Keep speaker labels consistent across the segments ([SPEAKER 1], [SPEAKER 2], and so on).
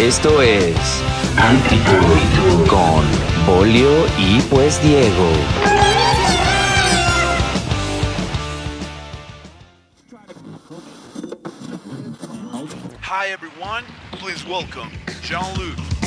[SPEAKER 1] Esto es Antitud con Bolio y pues Diego.
[SPEAKER 2] Hi everyone, please welcome Jean-Luc.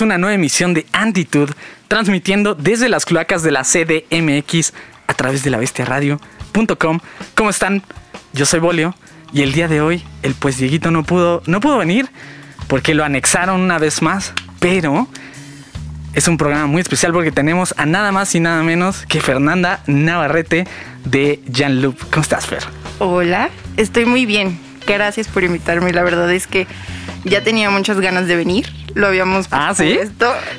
[SPEAKER 3] Una nueva emisión de Antitude, transmitiendo desde las cloacas de la CDMX a través de la bestiaradio.com. ¿Cómo están? Yo soy Bolio y el día de hoy el pues Dieguito no pudo, no pudo venir porque lo anexaron una vez más, pero es un programa muy especial porque tenemos a nada más y nada menos que Fernanda Navarrete de Jean Loop. ¿Cómo estás, Fer?
[SPEAKER 4] Hola, estoy muy bien. Gracias por invitarme. La verdad es que ya tenía muchas ganas de venir. Lo habíamos
[SPEAKER 3] Ah, ¿sí?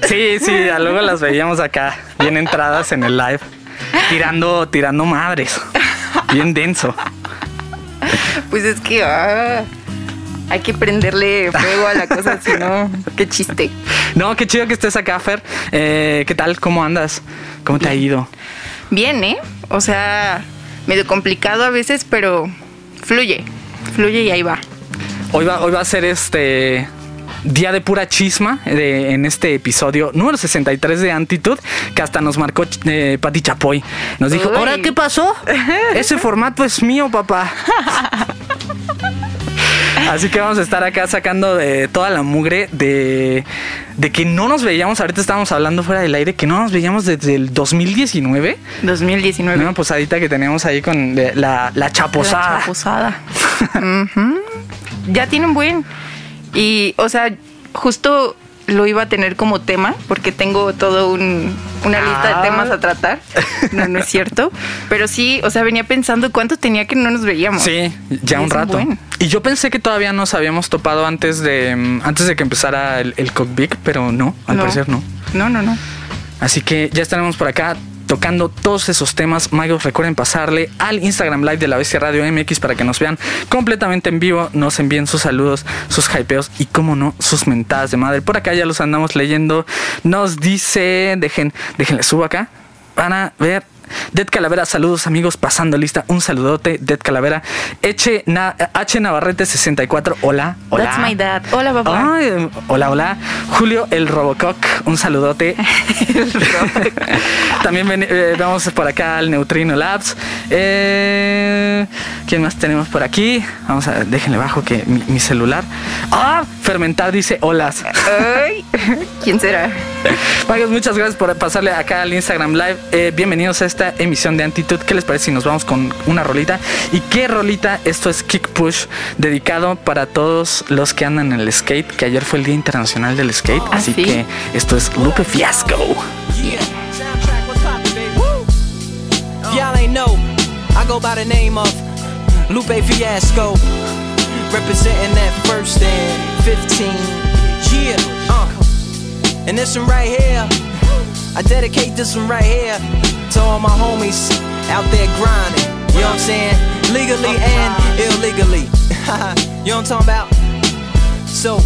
[SPEAKER 3] Sí, sí, ya luego las veíamos acá, bien entradas en el live, tirando, tirando madres, bien denso.
[SPEAKER 4] Pues es que ah, hay que prenderle fuego a la cosa, si no, qué chiste.
[SPEAKER 3] No, qué chido que estés acá, Fer. Eh, ¿Qué tal? ¿Cómo andas? ¿Cómo te ha ido?
[SPEAKER 4] Bien, ¿eh? O sea, medio complicado a veces, pero fluye. Fluye y ahí va.
[SPEAKER 3] Hoy va, hoy va a ser este día de pura chisma de- en este episodio número 63 de Antitude, que hasta nos marcó eh, Pati Chapoy. Nos dijo,
[SPEAKER 4] Uy.
[SPEAKER 3] ¿ahora qué pasó? Ese formato es mío, papá. Así que vamos a estar acá sacando de toda la mugre de, de que no nos veíamos, ahorita estábamos hablando fuera del aire, que no nos veíamos desde el 2019.
[SPEAKER 4] 2019.
[SPEAKER 3] Una posadita que teníamos ahí con de- la, la chaposada.
[SPEAKER 4] La chaposada. Ya tiene un buen. Y, o sea, justo lo iba a tener como tema, porque tengo todo un, una lista
[SPEAKER 3] Ah.
[SPEAKER 4] de temas a tratar. No, no es cierto. Pero sí, o sea, venía pensando cuánto tenía que no nos veíamos.
[SPEAKER 3] Sí, ya
[SPEAKER 4] Y
[SPEAKER 3] un rato. Y yo pensé que todavía nos habíamos topado antes de mm, antes de que empezara el, el Cockpit, pero no, al
[SPEAKER 4] No.
[SPEAKER 3] parecer no.
[SPEAKER 4] No, no, no.
[SPEAKER 3] Así que ya estaremos por acá tocando todos esos temas. Magos, recuerden pasarle al Instagram Live de la Bestia Radio MX para que nos vean completamente en vivo, nos envíen sus saludos, sus hypeos y, como no, sus mentadas de madre. Por acá ya los andamos leyendo. Nos dice, dejen, déjenle subo acá. Van a ver. Dead Calavera, saludos amigos, pasando lista, un saludote, Dead Calavera, H, Na- H Navarrete 64, hola, hola.
[SPEAKER 4] That's my dad. Hola, papá.
[SPEAKER 3] Ay, hola, hola. Julio el Robocock, un saludote. También ven- eh, vemos por acá al Neutrino Labs. Eh, ¿Quién más tenemos por aquí? Vamos a, déjenle bajo que mi, mi celular. Ah, Fermentar dice holas.
[SPEAKER 4] Ay, ¿quién será?
[SPEAKER 3] Magos, muchas gracias por pasarle acá al Instagram Live. Eh, bienvenidos a esta emisión de Antitude. ¿Qué les parece si nos vamos con una rolita? ¿Y qué rolita? Esto es Kick Push, dedicado para todos los que andan en el skate, que ayer fue el Día Internacional del Skate.
[SPEAKER 4] ¿Ah,
[SPEAKER 3] así
[SPEAKER 4] sí?
[SPEAKER 3] que esto es Lupe Fiasco.
[SPEAKER 5] Yeah. Soundtrack, what's poppin', baby? If y'all ain't know, I go by the name of Lupe Fiasco. Representing that first and 15. Yeah, uh. And this one right here, I dedicate this one right here to all my homies out there grinding. You know what I'm saying? Legally and illegally. you know what I'm talking about? So,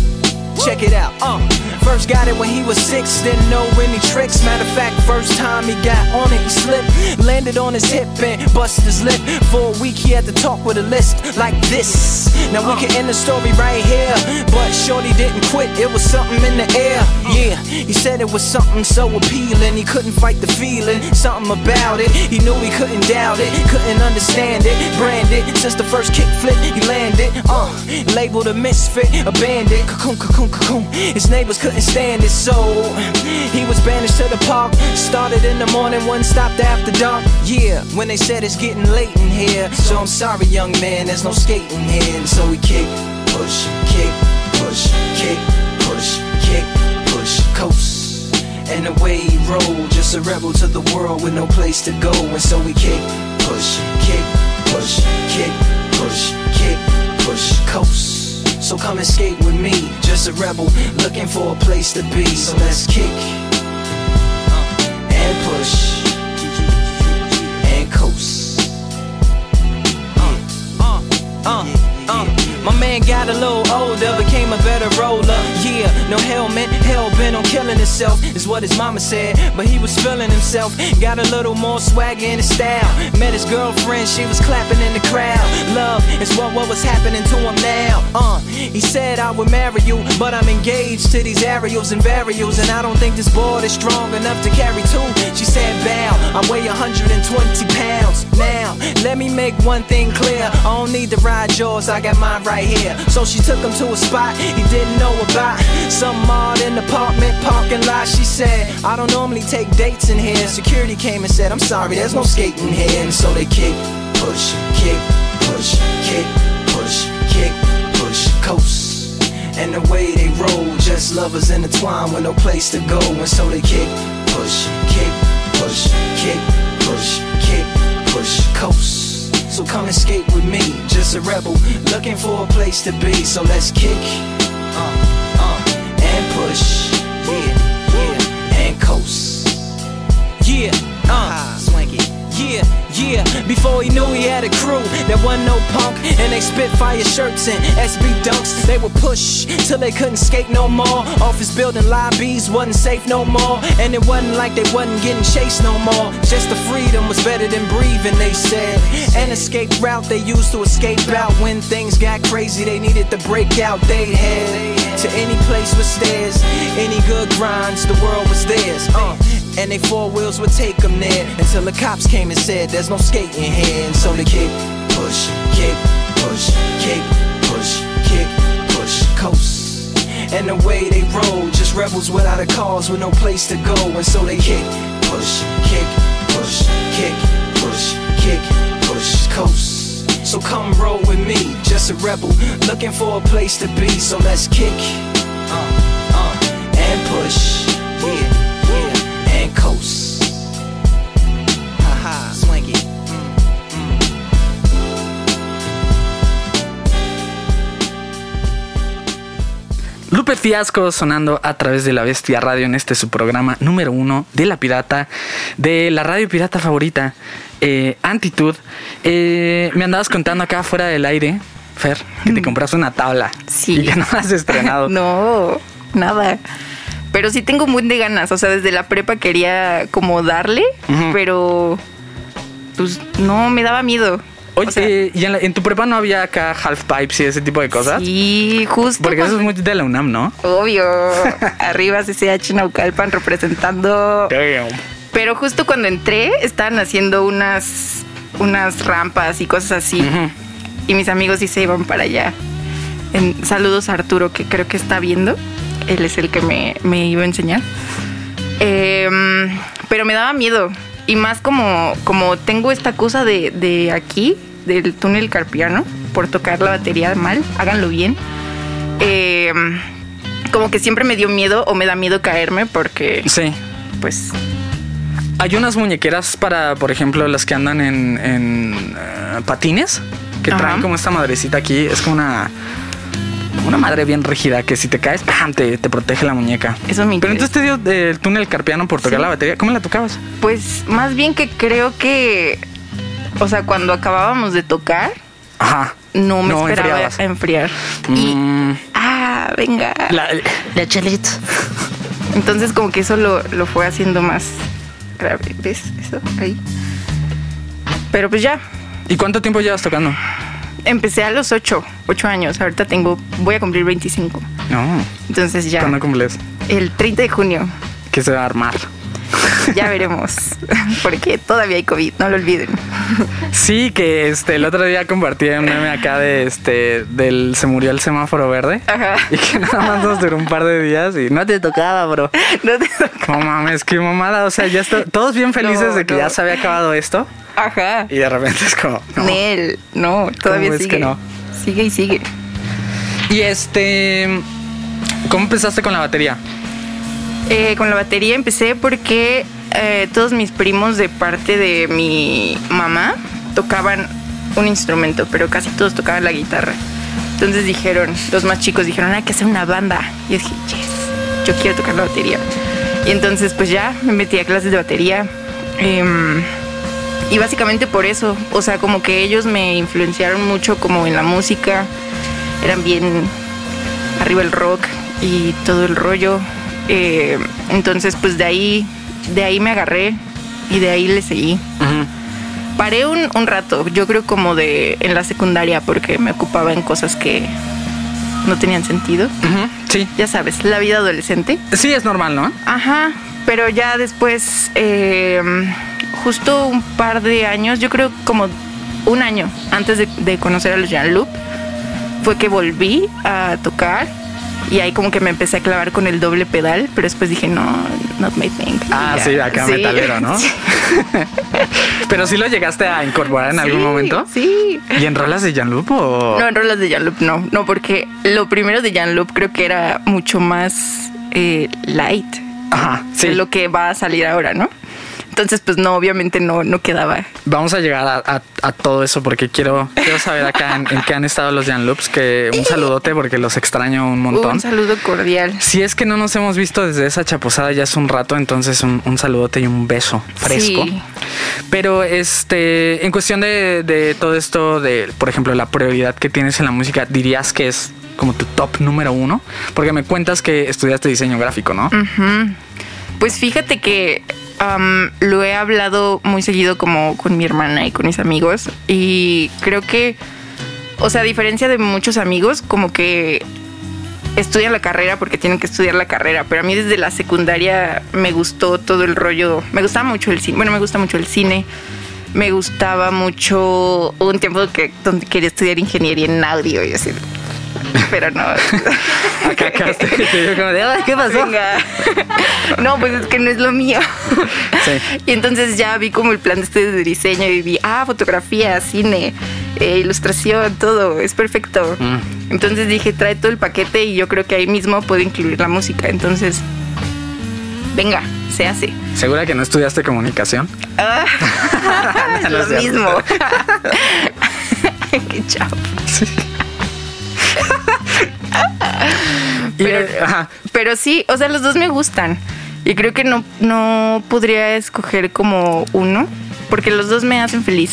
[SPEAKER 5] check it out. Uh, first got it when he was six, didn't know any tricks. Matter of fact, first time he got on it, he slipped, landed on his hip and busted his lip. For a week, he had to talk with a list like this. Now we can end the story right here, but Shorty didn't quit. It was something in the air. Yeah, he said it was something so appealing. He couldn't fight the feeling, something about it. He knew he couldn't doubt it, couldn't understand it. Branded since the first kick flip, he landed. Uh, labeled a misfit, a bandit. Cocoon, cocoon, cocoon. His neighbors couldn't stand it, so he was banished to the park. Started in the morning, one stopped after dark. Yeah, when they said it's getting late in here. So I'm sorry, young man, there's no skating here. And so we kick, push, kick, push, kick, push, kick, push, coast. And away he rolled, just a rebel to the world with no place to go. And so we kick, push, kick, push, kick, push, kick, push, coast. So come and skate with me, just a rebel looking for a place to be. So let's kick uh, and push and coast. Uh, uh, uh. My man got a little older, became a better roller. Yeah, no helmet, hell bent on killing himself, is what his mama said. But he was feeling himself, got a little more swagger in his style. Met his girlfriend, she was clapping in the crowd. Love is what, what was happening to him now. Uh, he said I would marry you, but I'm engaged to these aerials and varials, and I don't think this board is strong enough to carry two. She said, Bow, I weigh 120 pounds. Now, let me make one thing clear. I don't need to ride yours, I got my right here. So she took him to a spot he didn't know about. Some odd in the apartment parking lot. She said, I don't normally take dates in here. Security came and said, I'm sorry, there's no skating here. And so they kick, push, kick, push, kick, push, kick, push, coast. And the way they roll, just lovers intertwined with no place to go. And so they kick, push, kick, push, kick, push, kick, push, coast. So come skate with me, just a rebel, looking for a place to be. So let's kick, uh, uh, and push, yeah, yeah, and coast. Yeah, uh, swanky. Yeah, yeah. Before he knew he had a crew, there wasn't no punk, and they spit fire shirts and SB dunks. They would push till they couldn't skate no more. Office building lobbies wasn't safe no more, and it wasn't like they wasn't getting chased no more. Just the freedom was better than breathing, they said. An escape route they used to escape out when things got crazy. They needed to break out. They head to any place with stairs, any good grinds. The world was theirs. Uh. And they four wheels would take them there until the cops came and said there's no skating here. And so they kick, push, kick, push, kick, push, kick, push, coast. And the way they roll, just rebels without a cause with no place to go. And so they kick, push, kick, push, kick, push, kick, push, coast. So come roll with me, just a rebel looking for a place to be. So let's kick, uh, uh, and push, yeah, yeah, and coast.
[SPEAKER 3] Lupe Fiasco sonando a través de la Bestia Radio en este su programa número uno de la pirata, de la radio pirata favorita, eh, Antitud. Eh, me andabas contando acá fuera del aire, Fer, que te compraste una tabla
[SPEAKER 4] Sí.
[SPEAKER 3] y que no has estrenado.
[SPEAKER 4] No, nada. Pero sí tengo muy de ganas. O sea, desde la prepa quería como darle, pero pues no, me daba miedo.
[SPEAKER 3] Oye,
[SPEAKER 4] O sea,
[SPEAKER 3] eh, ¿y en, la- en tu prepa no había acá half pipes y ese tipo de cosas?
[SPEAKER 4] Sí, justo.
[SPEAKER 3] Porque eso es muy de la UNAM, ¿no?
[SPEAKER 4] Obvio. Arriba CCH Naucalpan representando. Pero justo cuando entré, estaban haciendo unas, unas rampas y cosas así. Y mis amigos sí se iban para allá. En- saludos a Arturo, que creo que está viendo. Él es el que me, me iba a enseñar. Em, pero me daba miedo. Y más como, como tengo esta cosa de, de aquí, del túnel carpiano, por tocar la batería mal, háganlo bien. Em, como que siempre me dio miedo o me da miedo caerme porque,
[SPEAKER 3] Sí.
[SPEAKER 4] pues,
[SPEAKER 3] Hay unas muñequeras para, por ejemplo, las que andan en, en, eh, patines, que
[SPEAKER 4] Ajá.
[SPEAKER 3] traen como esta madrecita aquí. Es como una, una madre bien rígida que si te caes, ¡pam! Te, te protege la muñeca.
[SPEAKER 4] Eso me
[SPEAKER 3] Pero entonces te dio el túnel carpiano por tocar
[SPEAKER 4] Sí.
[SPEAKER 3] la batería. ¿Cómo la tocabas?
[SPEAKER 4] pues más bien que creo que, o sea, cuando acabábamos de tocar,
[SPEAKER 3] Ajá.
[SPEAKER 4] no me
[SPEAKER 3] No
[SPEAKER 4] esperaba
[SPEAKER 3] enfriabas.
[SPEAKER 4] a enfriar. Y,
[SPEAKER 3] Mm,
[SPEAKER 4] ah, venga.
[SPEAKER 3] la, la chelita.
[SPEAKER 4] Entonces como que eso lo, lo fue haciendo más grave. ¿Ves eso? Ahí. Pero pues ya,
[SPEAKER 3] ¿Y cuánto tiempo llevas tocando?
[SPEAKER 4] empecé a los 8, 8 años. Ahorita tengo, voy a cumplir 25.
[SPEAKER 3] No.
[SPEAKER 4] Entonces ya,
[SPEAKER 3] ¿Cuándo cumples?
[SPEAKER 4] el 30 de junio,
[SPEAKER 3] Que se va a armar.
[SPEAKER 4] ya veremos. Porque todavía hay COVID, no lo olviden.
[SPEAKER 3] Sí, que este el otro día compartí un meme acá de este del se murió el semáforo verde.
[SPEAKER 4] Ajá.
[SPEAKER 3] Y que nada más nos duró un par de días y no te tocaba, bro.
[SPEAKER 4] No te-
[SPEAKER 3] No mames, qué mamada. O sea, ya está, todos bien felices
[SPEAKER 4] No,
[SPEAKER 3] de que
[SPEAKER 4] no.
[SPEAKER 3] ya se había acabado esto.
[SPEAKER 4] Ajá.
[SPEAKER 3] Y de repente es como. no.
[SPEAKER 4] Nel, no, todavía
[SPEAKER 3] ¿Cómo es
[SPEAKER 4] sigue.
[SPEAKER 3] que no?
[SPEAKER 4] Sigue y sigue.
[SPEAKER 3] Y este. ¿Cómo empezaste con la batería?
[SPEAKER 4] Eh, con la batería empecé porque eh, todos mis primos de parte de mi mamá tocaban un instrumento, pero casi todos tocaban la guitarra. Entonces dijeron, los más chicos dijeron, hay que hacer una banda. Y yo dije, yes, yo quiero tocar la batería. Y entonces pues ya me metí a clases de batería. Em, y básicamente por eso, o sea, como que ellos me influenciaron mucho como en la música. Eran bien arriba el rock y todo el rollo. Eh, entonces, pues de ahí, de ahí me agarré y de ahí le seguí. Paré un, un rato, yo creo como de en la secundaria porque me ocupaba en cosas que no tenían sentido.
[SPEAKER 3] Ujú, Sí.
[SPEAKER 4] Ya sabes, la vida adolescente.
[SPEAKER 3] Sí, es normal, ¿no?
[SPEAKER 4] Ajá, pero ya después, eh, justo un par de años, yo creo como un año antes de, de conocer a los Jean Loop, fue que volví a tocar y ahí como que me empecé a clavar con el doble pedal, pero después dije, no, not my thing.
[SPEAKER 3] Ah,
[SPEAKER 4] ya.
[SPEAKER 3] sí, acá
[SPEAKER 4] Sí.
[SPEAKER 3] metalero, ¿no? Pero sí lo llegaste a incorporar en algún
[SPEAKER 4] Sí,
[SPEAKER 3] momento.
[SPEAKER 4] Sí.
[SPEAKER 3] ¿Y en rolas de Jean-Luc o...?
[SPEAKER 4] No, en rolas de Jan Loop no. No, porque lo primero de Jan Loop creo que era mucho más eh, light
[SPEAKER 3] Ajá, sí.
[SPEAKER 4] de lo que va a salir ahora, ¿no? Entonces, pues no, obviamente no, no quedaba.
[SPEAKER 3] Vamos a llegar a, a- a todo eso porque quiero, quiero saber acá en, en qué han estado los Jan Loops. Que un saludote porque los extraño un montón.
[SPEAKER 4] Un saludo cordial.
[SPEAKER 3] Si es que no nos hemos visto desde esa chaposada ya hace un rato, entonces un, un saludote y un beso fresco.
[SPEAKER 4] Sí.
[SPEAKER 3] Pero este, en cuestión de, de todo esto, de por ejemplo la prioridad que tienes en la música, dirías que es como tu top número uno, porque me cuentas que estudiaste diseño gráfico, ¿no?
[SPEAKER 4] Pues fíjate que lo he hablado muy seguido como con mi hermana y con mis amigos y creo que, o sea, a diferencia de muchos amigos, como que estudian la carrera porque tienen que estudiar la carrera, pero a mí desde la secundaria me gustó todo el rollo, me gustaba mucho el cine, bueno, me gusta mucho el cine. Me gustaba mucho un tiempo que donde quería estudiar ingeniería en audio y así. Pero no.
[SPEAKER 3] Acá, te, como de, "Ay, ¿qué pasó?
[SPEAKER 4] Venga. No, pues es que no es lo mío.
[SPEAKER 3] Sí.
[SPEAKER 4] Y entonces ya vi como el plan de estudios de diseño y vi, ah, fotografía, cine, eh, ilustración, todo, es perfecto.
[SPEAKER 3] Mm.
[SPEAKER 4] Entonces dije, trae todo el paquete y yo creo que ahí mismo puedo incluir la música. Entonces, venga, se hace.
[SPEAKER 3] ¿Segura que no estudiaste comunicación?
[SPEAKER 4] Ah, es
[SPEAKER 3] No
[SPEAKER 4] lo
[SPEAKER 3] es
[SPEAKER 4] mismo. Qué chavo.
[SPEAKER 3] Y,
[SPEAKER 4] Pero- Pero sí, o sea, los dos me gustan. Y creo que no, no podría escoger como uno, porque los dos me hacen feliz.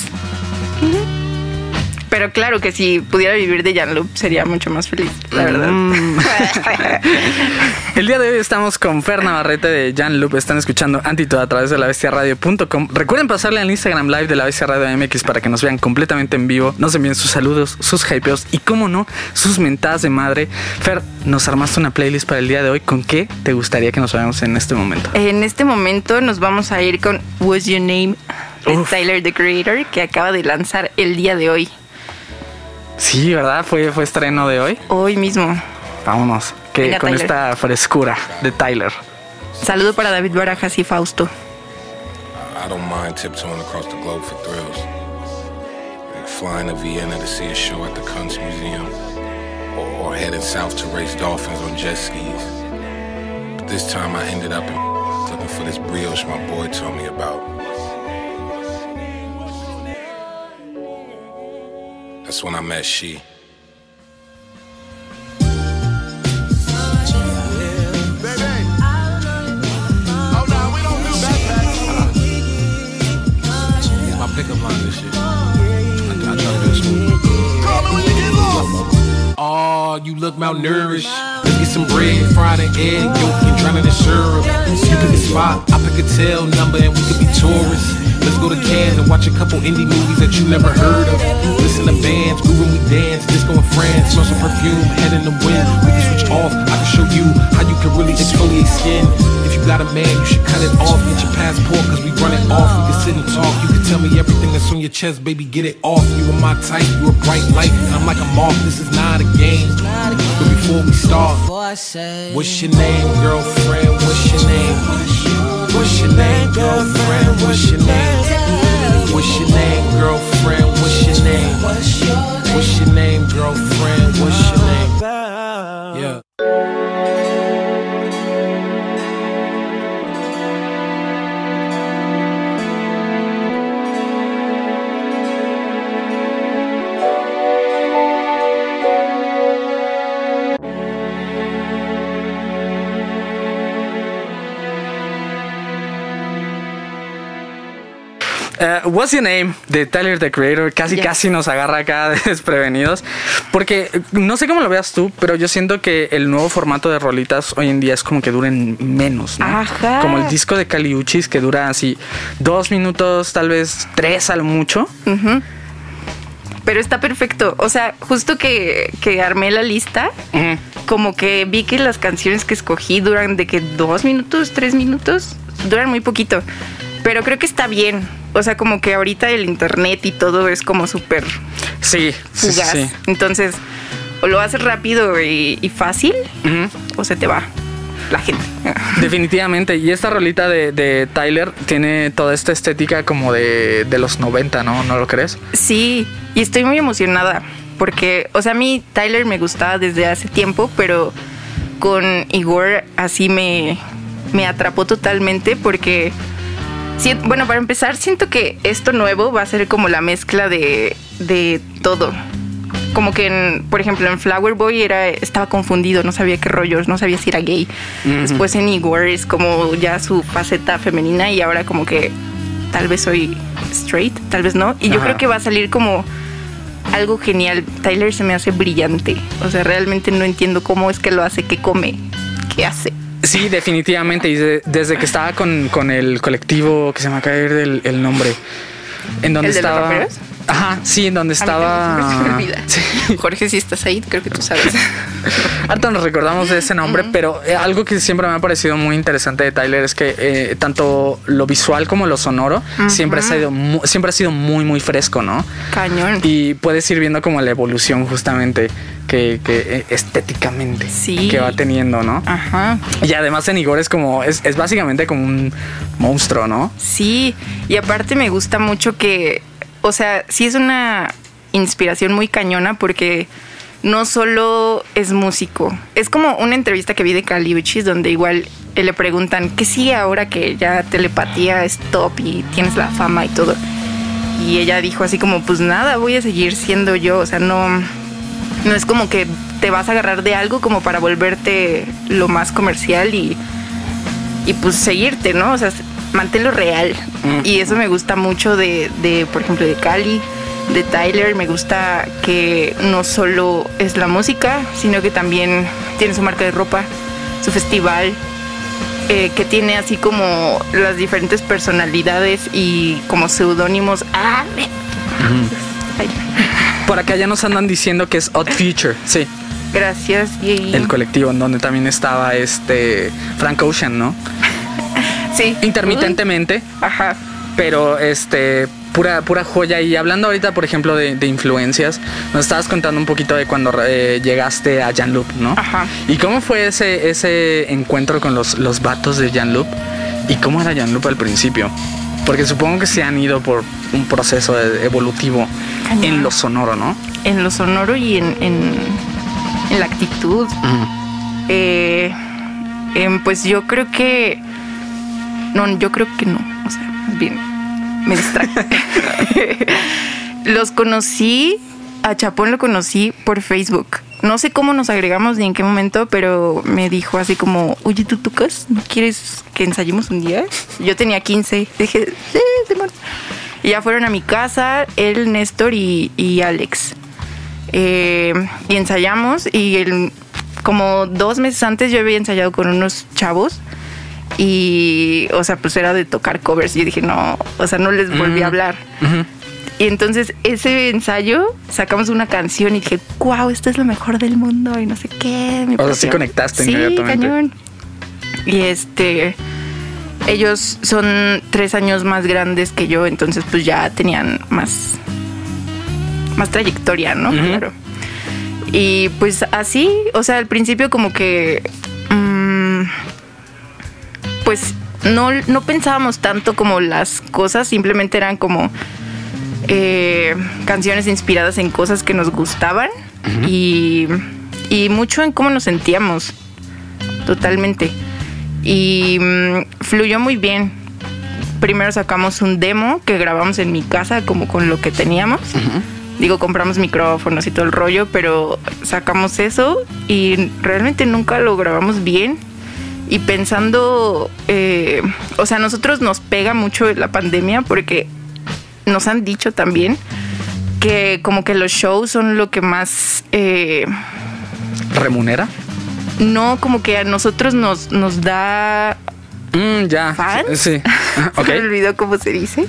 [SPEAKER 4] Pero claro que si pudiera vivir de Jan Loop sería mucho más feliz, la verdad.
[SPEAKER 3] Mm. El día de hoy estamos con Fer Navarrete de Jan Loop. Están escuchando Antito a través de la bestiaradio.com. Recuerden pasarle al Instagram Live de la Bestia Radio MX para que nos vean completamente en vivo. Nos envíen sus saludos, sus hypeos y, como no, sus mentadas de madre. Fer, nos armaste una playlist para el día de hoy. ¿Con qué te gustaría que nos veamos en este momento?
[SPEAKER 4] En este momento nos vamos a ir con What's Your Name de
[SPEAKER 3] Uf.
[SPEAKER 4] Tyler the Creator, que acaba de lanzar el día de hoy.
[SPEAKER 3] Sí, ¿verdad? Fue, fue estreno de hoy.
[SPEAKER 4] Hoy mismo.
[SPEAKER 3] Vámonos. Que
[SPEAKER 4] Venga,
[SPEAKER 3] con
[SPEAKER 4] Tyler.
[SPEAKER 3] esta frescura de Tyler.
[SPEAKER 4] Saludo para David Barajas y Fausto.
[SPEAKER 6] I don't mind tiptoeing across the globe for thrills. Like flying to Vienna to see a show at the Kunstmuseum. Or, or heading south to race dolphins on jet skis. But this time I ended up in looking for this brioche my boy told me about. That's when I met she. My pickup line this shit. I, I try to do it smooth. Oh, you look malnourished. Let's get some bread, fried an egg, yolk, and drown in syrup. You pick a spot, I pick a tail number, and we could be tourists. Let's go to Cannes and watch a couple indie movies that you never heard of. Listen to bands, when we dance, disco in France, smell some perfume, head in the wind. We can switch off. I can show you how you can really exfoliate skin. If you got a man, you should cut it off. Get your passport, cause we run it off. We can sit and talk. You can tell me everything that's on your chest, baby. Get it off. You are my type, you a bright light. And I'm like a moth. This is not a game. But before we start, what's your name, girlfriend? What's your name? What's your name, girlfriend? What's your name? What's your name, girlfriend? What's your name? What's your name, girlfriend? What's your name? Yeah.
[SPEAKER 3] Eh, What's Your Name de Tyler the Creator casi
[SPEAKER 4] Yes.
[SPEAKER 3] casi nos agarra acá desprevenidos porque no sé cómo lo veas tú pero yo siento que el nuevo formato de rolitas hoy en día es como que duren menos ¿no?
[SPEAKER 4] Ajá.
[SPEAKER 3] como el disco de Caliuchis que dura así dos minutos tal vez tres al mucho
[SPEAKER 4] Pero está perfecto. O sea, justo que, que armé la lista, como que vi que las canciones que escogí duran de que dos minutos, tres minutos, duran muy poquito. Pero creo que está bien. O sea, como que ahorita el internet y todo es como súper
[SPEAKER 3] sí
[SPEAKER 4] fugaz.
[SPEAKER 3] sí.
[SPEAKER 4] Entonces, o lo haces rápido y, y fácil, o se te va la gente.
[SPEAKER 3] Definitivamente. Y esta rolita de, de Tyler tiene toda esta estética como de, de los 90, ¿no? ¿No lo crees?
[SPEAKER 4] Sí, y estoy muy emocionada porque, o sea, a mí Tyler me gustaba desde hace tiempo, pero con Igor así me, me atrapó totalmente porque, si- bueno, para empezar, siento que esto nuevo va a ser como la mezcla de, de todo. Como que, en, por ejemplo, en Flower Boy era, estaba confundido, no sabía qué rollos, no sabía si era gay. Después en Igor es como ya su faceta femenina y ahora como que tal vez soy straight, tal vez no. Y yo
[SPEAKER 3] Ajá.
[SPEAKER 4] creo que va a salir como algo genial. Tyler se me hace brillante. O sea, realmente no entiendo cómo es que lo hace, qué come, qué hace.
[SPEAKER 3] Sí, definitivamente. Y de- desde que estaba con, con el colectivo, que se me acaba de ir el, el nombre, en donde
[SPEAKER 4] ¿El de los
[SPEAKER 3] estaba. Ajá, sí, en donde estaba. Sí.
[SPEAKER 4] Jorge, si estás ahí, creo que tú sabes.
[SPEAKER 3] Harto nos recordamos de ese nombre, pero eh, algo que siempre me ha parecido muy interesante de Tyler es que eh, tanto lo visual como lo sonoro siempre, ha sido siempre ha sido muy, muy fresco, ¿no?
[SPEAKER 4] Cañón.
[SPEAKER 3] Y puedes ir viendo como la evolución justamente que, que, eh, estéticamente
[SPEAKER 4] Sí.
[SPEAKER 3] que va teniendo, ¿no?
[SPEAKER 4] Ajá.
[SPEAKER 3] Y además en Igor es como, es, es básicamente como un monstruo, ¿no?
[SPEAKER 4] Sí, y aparte me gusta mucho que, o sea, sí es una inspiración muy cañona porque no solo es músico, es como una entrevista que vi de Cali Uchis donde igual eh, le preguntan, ¿qué sigue ahora que ya telepatía es top y tienes la fama y todo? Y ella dijo así como, pues nada, voy a seguir siendo yo, o sea, no, no es como que te vas a agarrar de algo como para volverte lo más comercial y y pues seguirte, ¿no? O sea, manténlo real. Y eso me gusta mucho de, de, por ejemplo, de Cali, de Tyler. Me gusta que no solo es la música, sino que también tiene su marca de ropa, su festival, eh, que tiene así como las diferentes personalidades y como seudónimos. ¡Ah! Ay,
[SPEAKER 3] Por acá ya nos andan diciendo que es Odd Future, sí,
[SPEAKER 4] gracias,
[SPEAKER 3] el colectivo en donde también estaba este Frank Ocean, ¿no?
[SPEAKER 4] Sí.
[SPEAKER 3] Intermitentemente,
[SPEAKER 4] Ajá.
[SPEAKER 3] pero este pura pura joya y hablando ahorita por ejemplo de, de influencias nos estabas contando un poquito de cuando eh, llegaste a Jan Loop no
[SPEAKER 4] Ajá.
[SPEAKER 3] y cómo fue ese ese encuentro con los los vatos de Jan Loop y cómo era Jan Loop al principio porque supongo que se han ido por un proceso evolutivo
[SPEAKER 4] Cañón.
[SPEAKER 3] en lo sonoro no
[SPEAKER 4] En lo sonoro y en, en, en la actitud. Eh, em, pues yo creo que. No, yo creo que no. O sea, más bien me distrae. Los conocí, a Chapón lo conocí por Facebook. No sé cómo nos agregamos ni en qué momento, pero me dijo así como, oye, ¿tú tocas? ¿No quieres que ensayemos un día? Yo tenía 15. Dije, sí, Simón. Y ya fueron a mi casa, él, Néstor y, y Alex. Eh, y ensayamos y el- como dos meses antes yo había ensayado con unos chavos y, o sea, pues era de tocar covers. Y yo dije, no, o sea, no les volví a hablar. Y entonces ese ensayo sacamos una canción y dije, wow, esta es lo mejor del mundo y no sé qué. me
[SPEAKER 3] O sea, sí conectaste
[SPEAKER 4] sí,
[SPEAKER 3] inmediatamente.
[SPEAKER 4] cañón. Y este, ellos son tres años más grandes que yo, entonces pues ya tenían más, más trayectoria, ¿no? Claro. Y pues así, o sea, al principio como que, mm, pues no, no pensábamos tanto como las cosas, simplemente eran como eh, canciones inspiradas en cosas que nos gustaban y, y mucho en cómo nos sentíamos, totalmente. Y mm, fluyó muy bien. Primero sacamos un demo que grabamos en mi casa como con lo que teníamos. Digo, compramos micrófonos y todo el rollo, pero sacamos eso y realmente nunca lo grabamos bien. Y pensando, eh, o sea, a nosotros nos pega mucho la pandemia porque nos han dicho también que como que los shows son lo que más... eh,
[SPEAKER 3] remunera
[SPEAKER 4] no, como que a nosotros nos, nos da
[SPEAKER 3] Mm, ya
[SPEAKER 4] ¿Fans?
[SPEAKER 3] sí ok
[SPEAKER 4] Se me olvidó cómo se dice.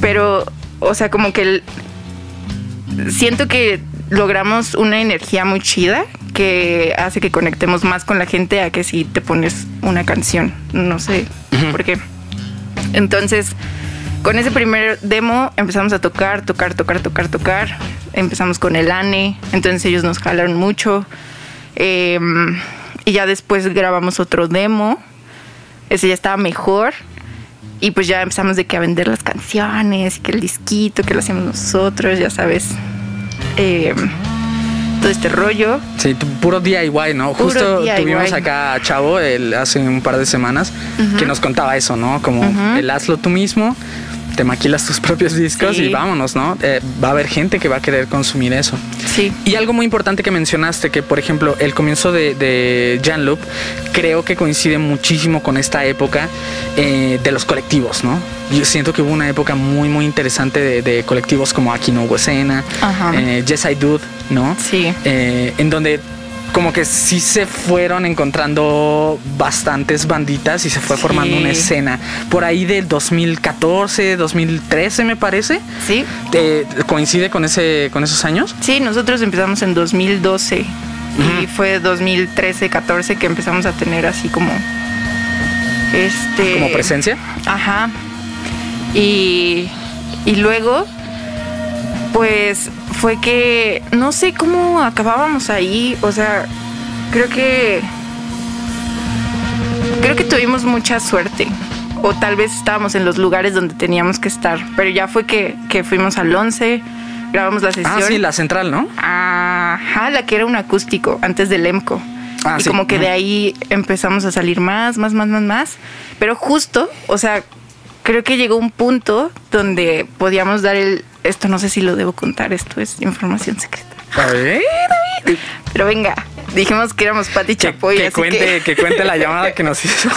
[SPEAKER 4] Pero, o sea, como que el- siento que logramos una energía muy chida que hace que conectemos más con la gente a que si te pones una canción. No sé por qué. Entonces, con ese primer demo empezamos a tocar, tocar, tocar, tocar, tocar. empezamos con el ANE, entonces ellos nos jalaron mucho. Em, y ya después grabamos otro demo, ese ya estaba mejor. Y pues ya empezamos de que a vender las canciones, y que el disquito, que lo hacíamos nosotros, ya sabes. Em, todo este rollo.
[SPEAKER 3] Sí, puro DIY, ¿no?
[SPEAKER 4] Puro
[SPEAKER 3] Justo
[SPEAKER 4] DIY.
[SPEAKER 3] tuvimos acá a Chavo el, hace un par de semanas que nos contaba eso, ¿no? Como el hazlo tú mismo, te maquilas tus propios discos
[SPEAKER 4] Sí.
[SPEAKER 3] y vámonos, ¿no? Eh, va a haber gente que va a querer consumir eso.
[SPEAKER 4] Sí.
[SPEAKER 3] Y algo muy importante que mencionaste, que por ejemplo el comienzo de, de Jan Loop creo que coincide muchísimo con esta época eh, de los colectivos, ¿no? Yo siento que hubo una época muy, muy interesante de, de colectivos como Aquí no hubo escena,
[SPEAKER 4] Ajá.
[SPEAKER 3] eh, Yes I Dude, ¿no?
[SPEAKER 4] Sí.
[SPEAKER 3] Eh, en donde como que sí se fueron encontrando bastantes banditas y se fue
[SPEAKER 4] Sí.
[SPEAKER 3] formando una escena. Por ahí del 2014, 2013 me parece.
[SPEAKER 4] Sí.
[SPEAKER 3] Eh, ¿Coincide con, ese, con esos años?
[SPEAKER 4] Sí, nosotros empezamos en 2012 y fue 2013, 14 que empezamos a tener así como este
[SPEAKER 3] Como presencia.
[SPEAKER 4] Ajá. Y y luego pues fue que no sé cómo acabábamos ahí, o sea, creo que creo que tuvimos mucha suerte. O tal vez estábamos en los lugares donde teníamos que estar. Pero ya fue que, que fuimos al 11, grabamos la sesión.
[SPEAKER 3] Ah, sí, la central, ¿no?
[SPEAKER 4] Ajá, la que era un acústico antes del EMCO.
[SPEAKER 3] Ah,
[SPEAKER 4] y
[SPEAKER 3] sí.
[SPEAKER 4] como que de ahí empezamos a salir más, más, más, más, más. Pero justo, o sea, creo que llegó un punto donde podíamos dar el... Esto no sé si lo debo contar, esto es información secreta.
[SPEAKER 3] A ver.
[SPEAKER 4] Pero venga, dijimos que éramos Pati Chapoy.
[SPEAKER 3] que
[SPEAKER 4] así
[SPEAKER 3] cuente, que... cuente la llamada que nos hizo.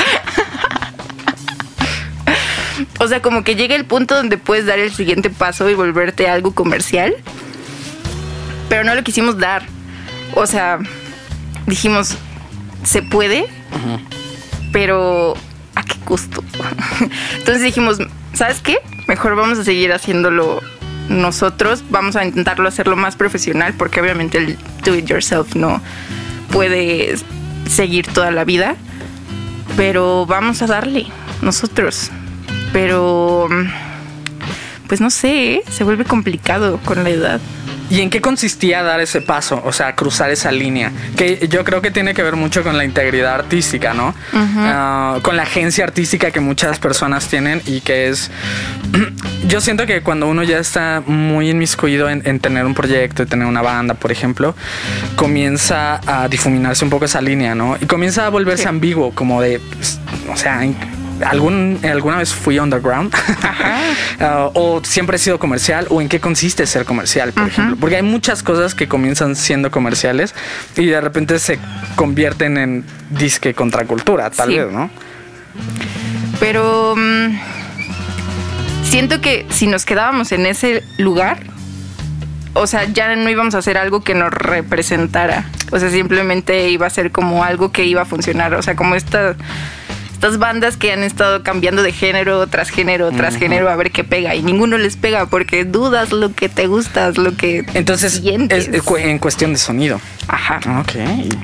[SPEAKER 4] O sea, como que llega el punto donde puedes dar el siguiente paso y volverte algo comercial. Pero no lo quisimos dar. O sea, dijimos, se puede, pero ¿a qué costo? Entonces dijimos, ¿sabes qué? Mejor vamos a seguir haciéndolo nosotros. Vamos a intentarlo hacerlo más profesional porque obviamente el do it yourself no puede seguir toda la vida. Pero vamos a darle nosotros. Pero pues no sé, ¿eh? se vuelve complicado con la edad.
[SPEAKER 3] ¿Y en qué consistía dar ese paso? O sea, cruzar esa línea. Que yo creo que tiene que ver mucho con la integridad artística, ¿no? Ah, con la agencia artística que muchas personas tienen y que es... yo siento que cuando uno ya está muy inmiscuido en, en tener un proyecto, y tener una banda, por ejemplo, comienza a difuminarse un poco esa línea, ¿no? Y comienza a volverse
[SPEAKER 4] Sí.
[SPEAKER 3] ambiguo, como de... pues, O sea, en- algún, alguna vez fui underground Ah, o siempre he sido comercial o en qué consiste ser comercial, por ejemplo. Porque hay muchas cosas que comienzan siendo comerciales y de repente se convierten en disque contracultura, tal
[SPEAKER 4] Sí.
[SPEAKER 3] vez, ¿no?
[SPEAKER 4] Pero mm, siento que si nos quedábamos en ese lugar, o sea, ya no íbamos a hacer algo que nos representara. O sea, simplemente iba a ser como algo que iba a funcionar. O sea, como esta, estas bandas que han estado cambiando de género tras género tras género a ver qué pega. Y ninguno les pega porque dudas lo que te gustas, lo que
[SPEAKER 3] Entonces,
[SPEAKER 4] sientes.
[SPEAKER 3] es, es cu- en cuestión de sonido.
[SPEAKER 4] Ajá,
[SPEAKER 3] Ok.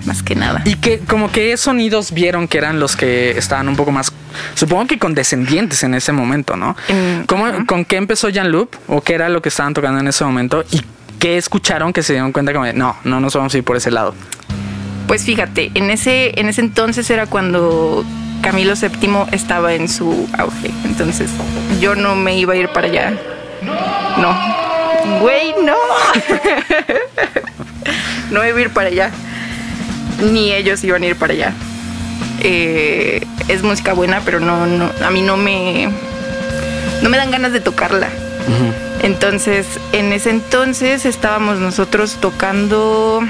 [SPEAKER 4] más que nada.
[SPEAKER 3] ¿Y qué, como qué sonidos vieron que eran los que estaban un poco más, supongo que condescendientes en ese momento, ¿no?
[SPEAKER 4] En-
[SPEAKER 3] ¿Cómo-. ¿Con qué empezó Jan Loop? ¿O qué era lo que estaban tocando en ese momento? ¿Y qué escucharon que se dieron cuenta como de, no, no nos vamos a ir por ese lado?
[SPEAKER 4] Pues fíjate, en ese, en ese entonces era cuando Camilo VII estaba en su auge. Entonces yo no me iba a ir para allá. No. Güey, no. no iba a ir para allá. Ni ellos iban a ir para allá. Eh, es música buena, pero no, no, a mí no me, no me dan ganas de tocarla. Entonces, en ese entonces estábamos nosotros tocando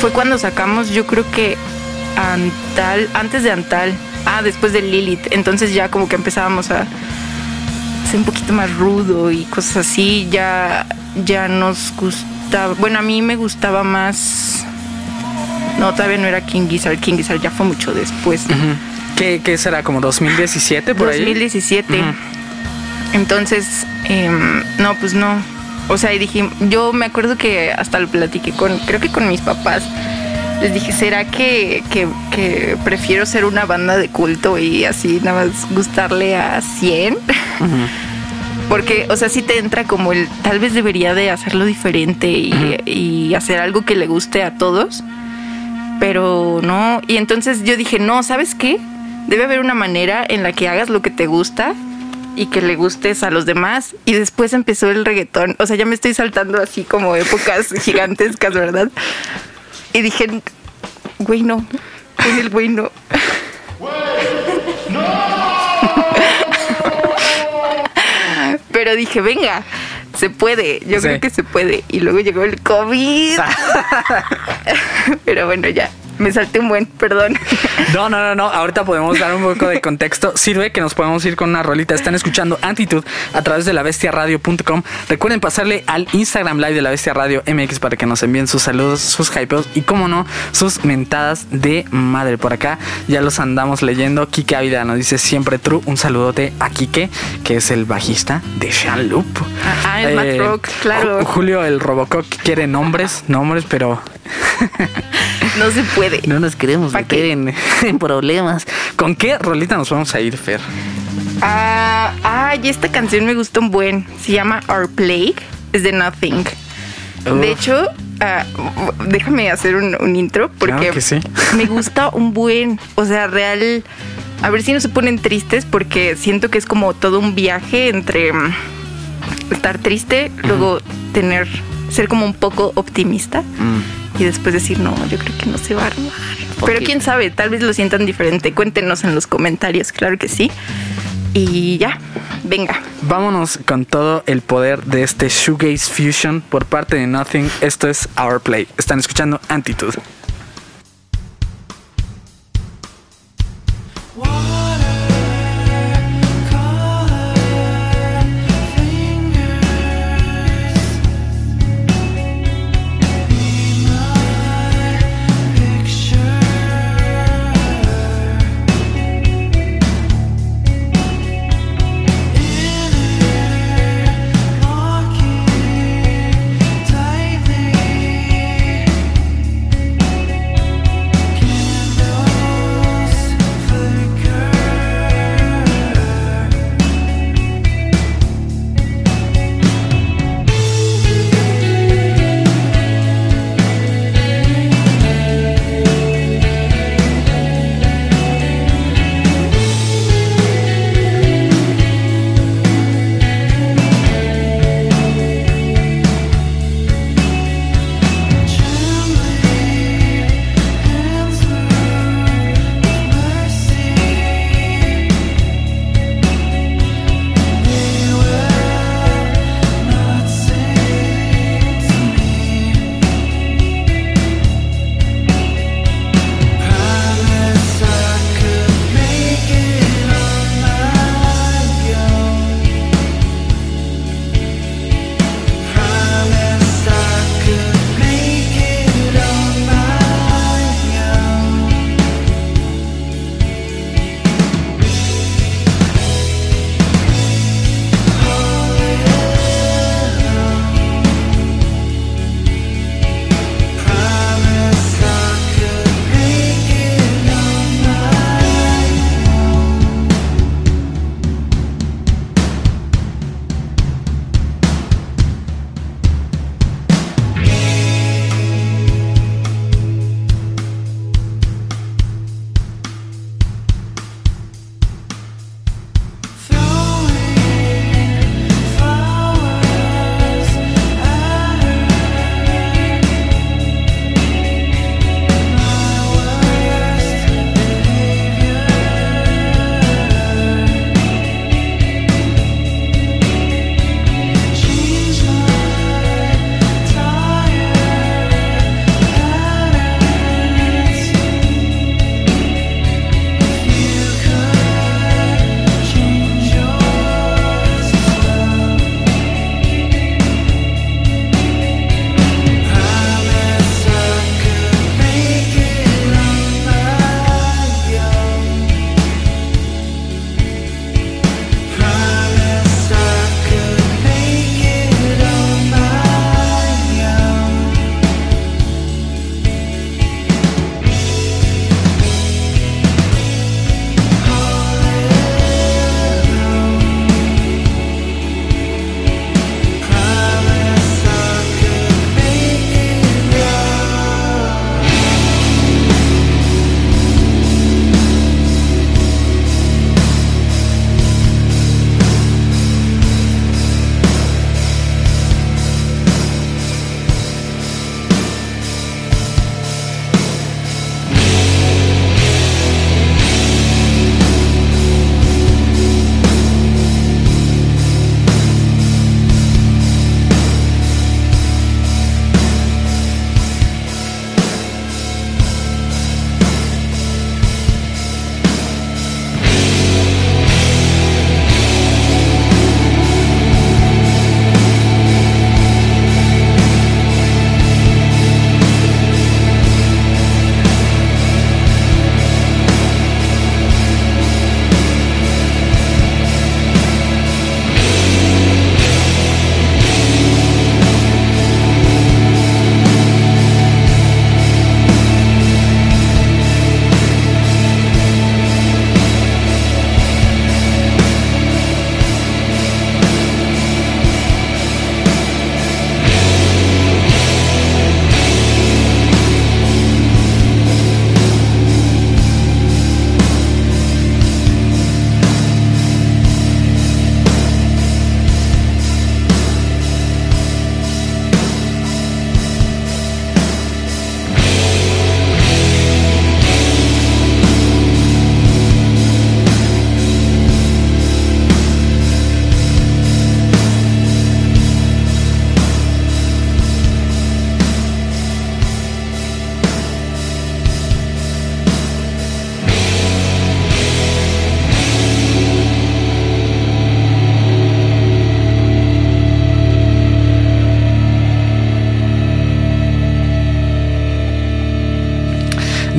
[SPEAKER 4] fue cuando sacamos, yo creo que Antal, antes de Antal, ah, después de Lilith, entonces ya como que empezábamos a ser un poquito más rudo y cosas así, ya, ya nos gustaba, bueno, a mí me gustaba más, no, todavía no era King Gizzard, King Gizzard ya fue mucho después,
[SPEAKER 3] ¿Qué, qué será? ¿Como 2017 por ahí?
[SPEAKER 4] 2017.
[SPEAKER 3] Ujú.
[SPEAKER 4] Entonces, em, no, pues no. O sea, y dije, yo me acuerdo que hasta lo platiqué con, creo que con mis papás. Les dije, ¿será que, que, que prefiero ser una banda de culto y así nada más gustarle a 100? Porque, o sea, sí te entra como el, tal vez debería de hacerlo diferente y, y hacer algo que le guste a todos, pero no. Y entonces yo dije, no, ¿sabes qué? Debe haber una manera en la que hagas lo que te gusta y que le gustes a los demás. Y después empezó el reggaetón. O sea, ya me estoy saltando así como épocas gigantescas, ¿verdad? Y dije, güey, no. En el güey, no. Pero dije, venga, se puede. Yo
[SPEAKER 3] Sí.
[SPEAKER 4] creo que se puede. Y luego llegó el COVID. Pero bueno, ya. Me salté un buen, perdón.
[SPEAKER 3] No, no, no, no. Ahorita podemos dar un poco de contexto. Sirve que nos podemos ir con una rolita. Están escuchando Antitud a través de la bestiaradio.com. Recuerden pasarle al Instagram Live de la Bestia Radio MX para que nos envíen sus saludos, sus hypeos y, como no, sus mentadas de madre. Por acá ya los andamos leyendo. Kike Ávila nos dice siempre true. Un saludote a Kike, que es el bajista de Sean Loop.
[SPEAKER 4] Ah, el Matt Rock, claro.
[SPEAKER 3] Ju- Julio, el Robocop, quiere nombres, nombres, pero
[SPEAKER 4] No se puede.
[SPEAKER 3] no nos queremos
[SPEAKER 4] ¿Pa'
[SPEAKER 3] meter en, en problemas. ¿Con qué rolita nos vamos a ir, Fer?
[SPEAKER 4] Ah, ay, esta canción me gusta un buen. Se llama Our Plague. Es de Nothing.
[SPEAKER 3] Uf.
[SPEAKER 4] De hecho, ah, déjame hacer un, un intro porque
[SPEAKER 3] Claro que sí.
[SPEAKER 4] me gusta un buen. O sea, real. A ver si no se ponen tristes porque siento que es como todo un viaje entre mm, estar triste, luego tener, ser como un poco optimista y después decir, no, yo creo que no se va a armar. Pero quién sabe, tal vez lo sientan diferente. Cuéntenos en los comentarios, claro que sí. Y ya, venga.
[SPEAKER 3] Vámonos con todo el poder de este Shoegaze Fusion por parte de Nothing. Esto es Our Play. Están escuchando Antitude.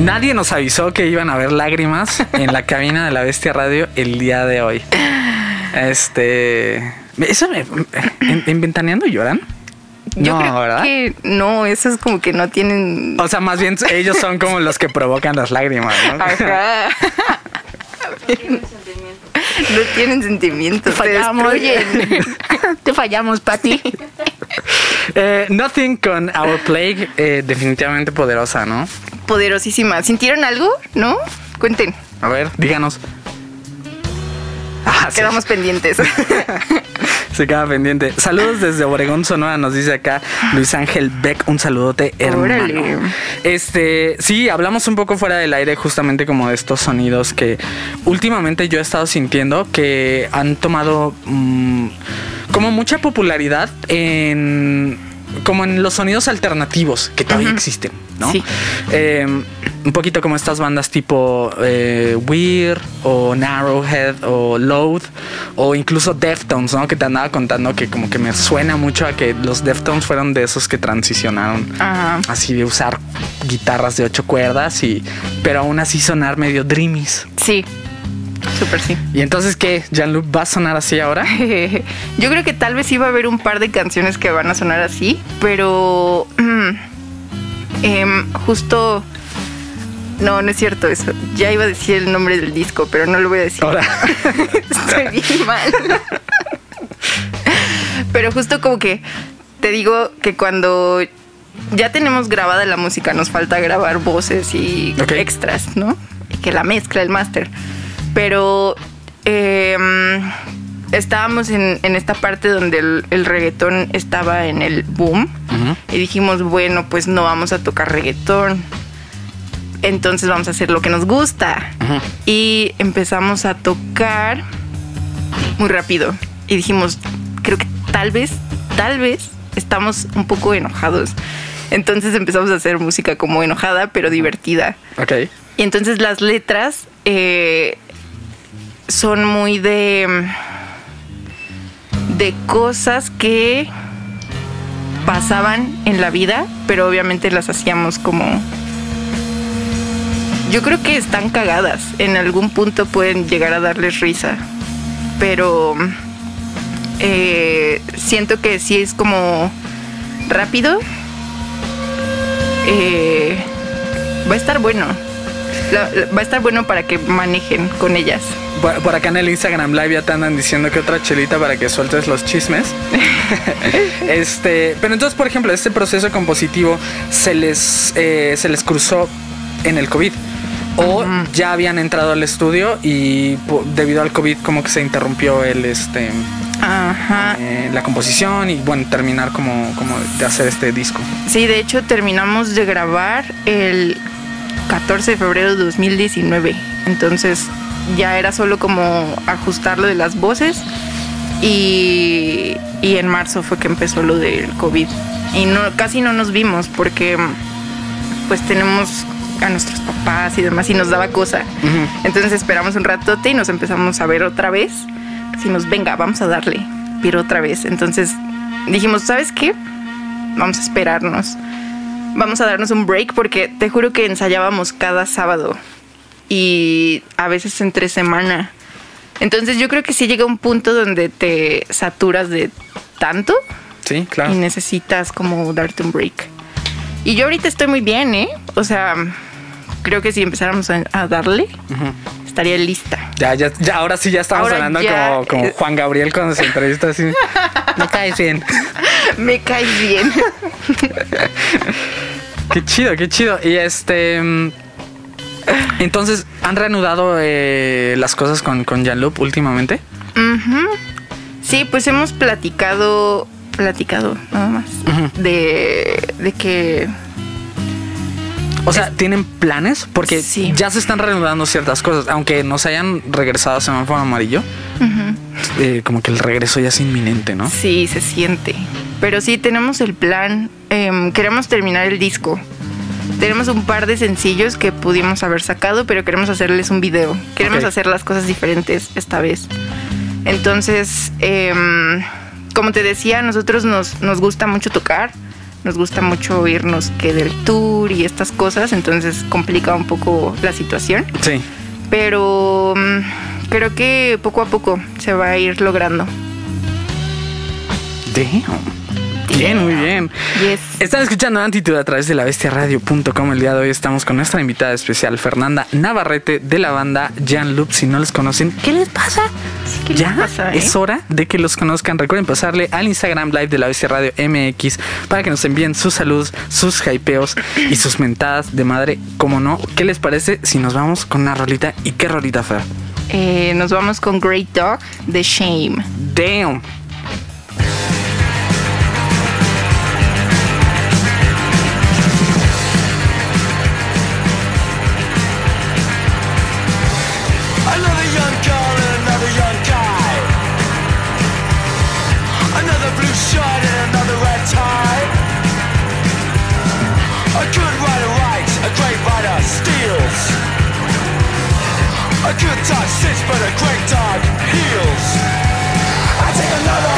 [SPEAKER 3] Nadie nos avisó que iban a haber lágrimas en la cabina de la Bestia Radio el día de hoy. Este. ¿Eso me, en, en Ventaneando lloran?
[SPEAKER 4] Yo
[SPEAKER 3] no,
[SPEAKER 4] creo
[SPEAKER 3] ¿verdad?
[SPEAKER 4] que no, eso es como que no tienen.
[SPEAKER 3] O sea, más bien ellos son como los que provocan las lágrimas, ¿no?
[SPEAKER 4] Ajá. No tienen sentimientos. Te destruyen.
[SPEAKER 3] Te fallamos, Patty. Eh, Nothing con Our Plague, eh, definitivamente poderosa, ¿no?
[SPEAKER 4] Poderosísima. ¿Sintieron algo? ¿No? Cuenten.
[SPEAKER 3] A ver, díganos. Ah, sí.
[SPEAKER 4] Quedamos pendientes.
[SPEAKER 3] Se queda pendiente. Saludos desde Obregón, Sonora, nos dice acá Luis Ángel Beck. Un saludote, hermano.
[SPEAKER 4] Órale.
[SPEAKER 3] Este, sí, hablamos un poco fuera del aire, justamente como de estos sonidos que últimamente yo he estado sintiendo que han tomado mm, como mucha popularidad en como en los sonidos alternativos que todavía existen, ¿no?
[SPEAKER 4] Sí.
[SPEAKER 3] Eh, un poquito como estas bandas tipo eh, Weird o Narrowhead o Load o incluso Deftones, ¿no? Que te andaba contando que como que me suena mucho a que los Deftones fueron de esos que transicionaron así de usar guitarras de ocho cuerdas y pero aún así sonar medio dreamies.
[SPEAKER 4] Sí. Súper sí.
[SPEAKER 3] Y entonces qué, Jean-Luc va a sonar así ahora?
[SPEAKER 4] Yo creo que tal vez iba a haber un par de canciones que van a sonar así, pero mm, em, justo no, no es cierto eso. Ya iba a decir el nombre del disco, pero no lo voy a decir.
[SPEAKER 3] Ahora.
[SPEAKER 4] Estoy bien mal. pero justo como que te digo que cuando ya tenemos grabada la música, nos falta grabar voces y extras, ¿no? Que la mezcla, el máster. Pero em, estábamos en, en esta parte donde el, el reggaetón estaba en el boom y dijimos, bueno, pues no vamos a tocar reggaetón. Entonces vamos a hacer lo que nos gusta. Y empezamos a tocar muy rápido. Y dijimos, creo que tal vez, tal vez estamos un poco enojados. Entonces empezamos a hacer música como enojada, pero divertida.
[SPEAKER 3] Ok.
[SPEAKER 4] Y entonces las letras eh, son muy de. de cosas que pasaban en la vida, pero obviamente las hacíamos como. Yo creo que están cagadas. En algún punto pueden llegar a darles risa. Pero. eh, siento que sí es como rápido. Eh, va a estar bueno. La- la- va a estar bueno para que manejen con ellas.
[SPEAKER 3] Por, por acá en el Instagram Live ya te andan diciendo que otra chelita para que sueltes los chismes. este, pero entonces, por ejemplo, este proceso compositivo se les, eh, se les cruzó en el COVID. O ya habían entrado al estudio y debido al COVID como que se interrumpió el este
[SPEAKER 4] Ajá.
[SPEAKER 3] eh, la composición y bueno terminar como, como de hacer este disco.
[SPEAKER 4] Sí, de hecho terminamos de grabar el 14 de febrero de 2019. Entonces ya era solo como ajustar lo de las voces. Y, y en marzo fue que empezó lo del COVID. Y no, casi no nos vimos porque pues tenemos a nuestros papás y demás y nos daba cosa. Entonces esperamos un ratote y nos empezamos a ver otra vez. Decimos, venga, vamos a darle, pero otra vez. Entonces dijimos, ¿sabes qué? Vamos a esperarnos. Vamos a darnos un break porque te juro que ensayábamos cada sábado y a veces entre semana. Entonces yo creo que sí llega un punto donde te saturas de tanto
[SPEAKER 3] Sí, claro.
[SPEAKER 4] y necesitas como darte un break. Y yo ahorita estoy muy bien, ¿eh? O sea, creo que si empezáramos a, darle, estaría lista.
[SPEAKER 3] Ya, ya, ya, ahora sí ya estamos
[SPEAKER 4] Ahora
[SPEAKER 3] hablando
[SPEAKER 4] ya,
[SPEAKER 3] como, como. Juan Gabriel cuando se entrevista así. No caes bien.
[SPEAKER 4] Me caes bien.
[SPEAKER 3] Qué chido, qué chido. Y este. mm, Entonces, ¿han reanudado eh, las cosas con, con Jean-Luc últimamente?
[SPEAKER 4] Sí, pues hemos platicado, platicado nada más, de, de que
[SPEAKER 3] O sea, ¿tienen planes? Porque
[SPEAKER 4] Sí.
[SPEAKER 3] ya se están reanudando ciertas cosas. Aunque nos hayan regresado a semáforo amarillo, eh, como que el regreso ya es inminente, ¿no?
[SPEAKER 4] sí se siente. Pero sí tenemos el plan, em, queremos terminar el disco. Tenemos un par de sencillos que pudimos haber sacado, pero queremos hacerles un video. Queremos hacer las cosas diferentes esta vez. Entonces, em, como te decía, a nosotros nos, nos gusta mucho tocar, nos gusta mucho irnos que del tour y estas cosas, entonces complica un poco la situación.
[SPEAKER 3] Sí.
[SPEAKER 4] Pero mm, creo que poco a poco se va a ir logrando.
[SPEAKER 3] Damn. Bien, muy bien.
[SPEAKER 4] Yes.
[SPEAKER 3] Están escuchando Antitude a través de la bestiaradio.com. El día de hoy estamos con nuestra invitada especial, Fernanda Navarrete, de la banda Jan Loop. Si no les conocen, ¿qué les pasa?
[SPEAKER 4] ¿qué les
[SPEAKER 3] ya
[SPEAKER 4] pasa, eh?
[SPEAKER 3] es hora de que los conozcan. Recuerden pasarle al Instagram Live de la Bestia Radio MX para que nos envíen sus saludos, sus hypeos y sus mentadas de madre. Como no, ¿qué les parece si nos vamos con una rolita? ¿Y qué rolita, Fer?
[SPEAKER 4] Eh, nos vamos con Great Dog de Shame.
[SPEAKER 3] Damn.
[SPEAKER 7] A good time sits, but a great time heals. I take another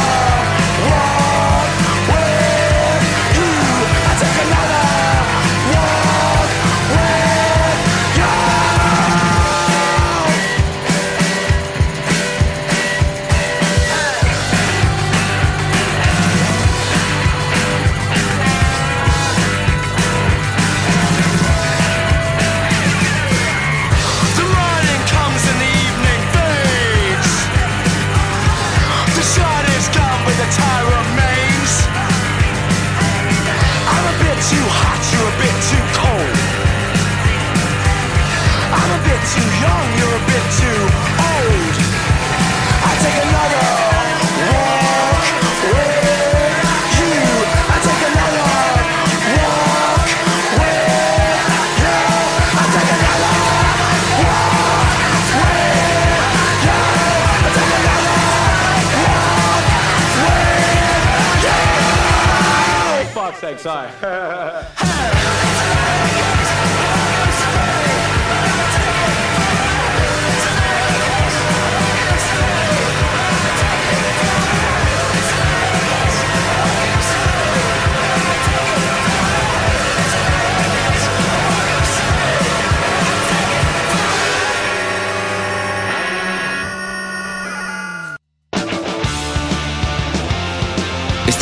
[SPEAKER 6] sorry.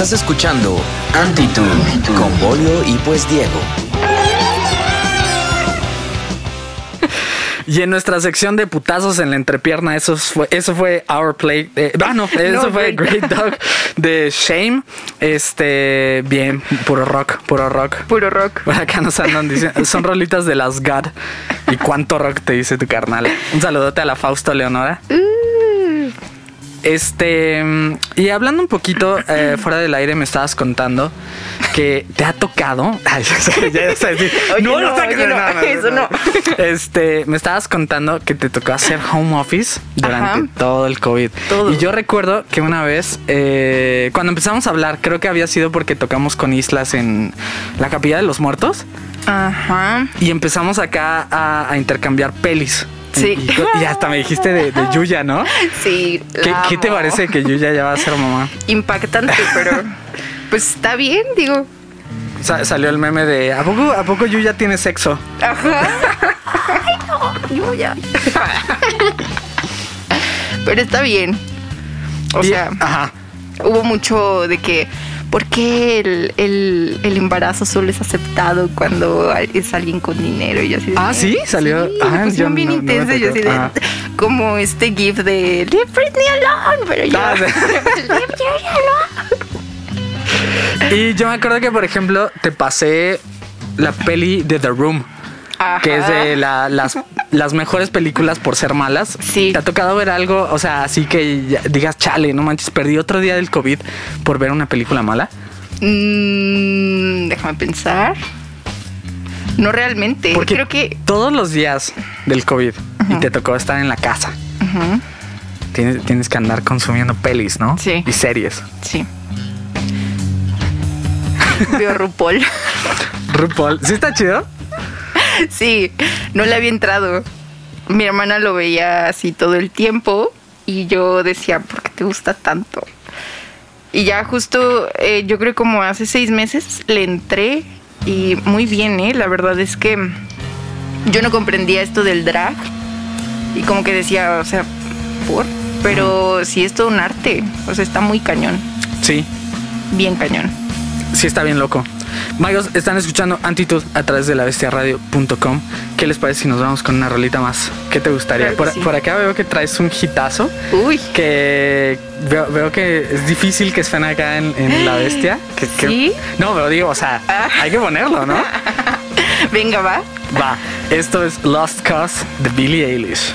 [SPEAKER 1] Estás escuchando Antitude con Bolio y pues Diego.
[SPEAKER 3] Y en nuestra sección de putazos en la entrepierna, eso fue, eso fue Our Play. eh, ah, no, eso
[SPEAKER 4] No,
[SPEAKER 3] fue
[SPEAKER 4] Great
[SPEAKER 3] Great Dog de Shame. Este, bien, puro rock, puro rock.
[SPEAKER 4] Puro rock.
[SPEAKER 3] Por acá nos andan diciendo, son rolitas de las God. ¿Y cuánto rock te dice tu carnal? Un saludote a la Fausto Leonora. Este, y hablando un poquito eh, fuera del aire, me estabas contando que te ha tocado. Ay, ya sé, sí.
[SPEAKER 4] Oye, no,
[SPEAKER 3] saques-
[SPEAKER 4] oye, no, eso no.
[SPEAKER 3] Este, me estabas contando que te tocó hacer home office durante
[SPEAKER 4] Ajá.
[SPEAKER 3] todo el COVID.
[SPEAKER 4] Todo.
[SPEAKER 3] Y yo recuerdo que una vez, eh, cuando empezamos a hablar, creo que había sido porque tocamos con Islas en la Capilla de los Muertos
[SPEAKER 4] Ajá.
[SPEAKER 3] y empezamos acá a, a intercambiar pelis.
[SPEAKER 4] Sí.
[SPEAKER 3] Y, hasta me dijiste de, de Yuya, ¿no?
[SPEAKER 4] Sí.
[SPEAKER 3] ¿Qué,
[SPEAKER 4] la
[SPEAKER 3] qué te
[SPEAKER 4] amo.
[SPEAKER 3] parece que Yuya ya va a ser mamá?
[SPEAKER 4] Impactante, pero pues está bien, digo.
[SPEAKER 3] Sa- salió el meme de ¿a poco, ¿a poco Yuya tiene sexo?
[SPEAKER 4] Ajá. Ay, no, yo ya. Pero está bien. O
[SPEAKER 3] Y-
[SPEAKER 4] sea,
[SPEAKER 3] ajá.
[SPEAKER 4] hubo mucho de que, ¿por qué el, el- el embarazo solo es aceptado cuando es alguien con dinero? Y yo así de,
[SPEAKER 3] Ah, ¿sí? Salió-
[SPEAKER 4] Sí,
[SPEAKER 3] ah, yo
[SPEAKER 4] bien
[SPEAKER 3] no- no me
[SPEAKER 4] intensa. yo
[SPEAKER 3] tocó.
[SPEAKER 4] así de,
[SPEAKER 3] Ajá.
[SPEAKER 4] como este gif de Leave Britney alone, pero yo.
[SPEAKER 3] Ah.
[SPEAKER 4] Leave alone.
[SPEAKER 3] Y yo me acuerdo que, por ejemplo, te pasé la peli de The Room.
[SPEAKER 4] Ajá.
[SPEAKER 3] Que es de la- las, las mejores películas por ser malas.
[SPEAKER 4] Sí.
[SPEAKER 3] ¿Te ha tocado ver algo? O sea, así que ya digas, chale, no manches, perdí otro día del COVID por ver una película mala.
[SPEAKER 4] Mm, déjame pensar. No realmente.
[SPEAKER 3] Porque
[SPEAKER 4] Creo que.
[SPEAKER 3] todos los días del COVID y te tocó estar en la casa. tienes, tienes que andar consumiendo pelis, ¿no?
[SPEAKER 4] Sí.
[SPEAKER 3] Y series.
[SPEAKER 4] Sí. Veo RuPaul.
[SPEAKER 3] RuPaul. ¿Sí está chido?
[SPEAKER 4] Sí, no le había entrado. Mi hermana lo veía así todo el tiempo y yo decía, ¿por qué te gusta tanto? Y ya justo, eh, yo creo como hace seis meses le entré y muy bien, ¿eh? La verdad es que yo no comprendía esto del drag y como que decía, o sea, ¿por? Pero sí es todo un arte, o sea, está muy cañón,
[SPEAKER 3] Sí,
[SPEAKER 4] bien cañón.
[SPEAKER 3] sí está bien loco. Magos, están escuchando Antitud a través de la bestiaradio.com. ¿Qué les parece si nos vamos con una rolita más? ¿Qué te gustaría?
[SPEAKER 4] Claro
[SPEAKER 3] por,
[SPEAKER 4] sí.
[SPEAKER 3] por acá veo que traes un hitazo
[SPEAKER 4] Uy,
[SPEAKER 3] que veo, veo que es difícil que suene acá en, en La Bestia. Que, que-
[SPEAKER 4] ¿Sí?
[SPEAKER 3] No, pero digo, o sea,
[SPEAKER 4] Ah.
[SPEAKER 3] hay que ponerlo, ¿no?
[SPEAKER 4] venga, va.
[SPEAKER 3] Va, esto es Lost Cause de Billie Eilish.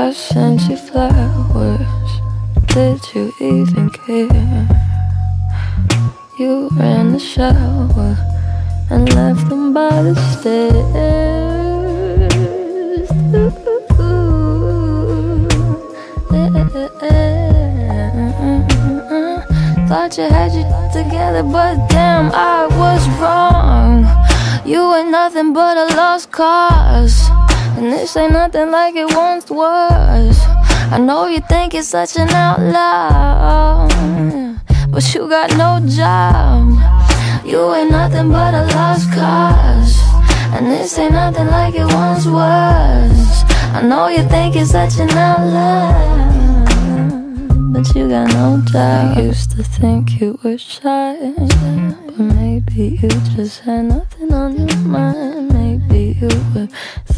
[SPEAKER 8] I sent you flowers. Did you even care? You ran the shower and left them by the stairs. Thought you had you together, but damn, I was wrong. You ain't nothing but a lost cause. And this ain't nothing like it once was. I know you think you're such an outlaw, but you got no job. You ain't nothing but a lost cause. And this ain't nothing like it once was. I know you think you're such an outlaw, but you got no job. I used to think you were shy, but maybe you just had nothing on your mind. Maybe you were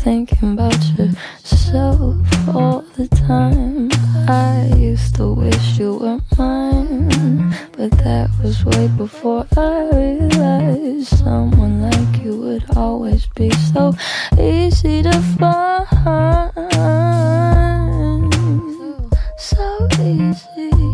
[SPEAKER 8] thinking about yourself all the time. I used to wish you were mine, but that was way before I realized someone like you would always be so easy to find. So easy.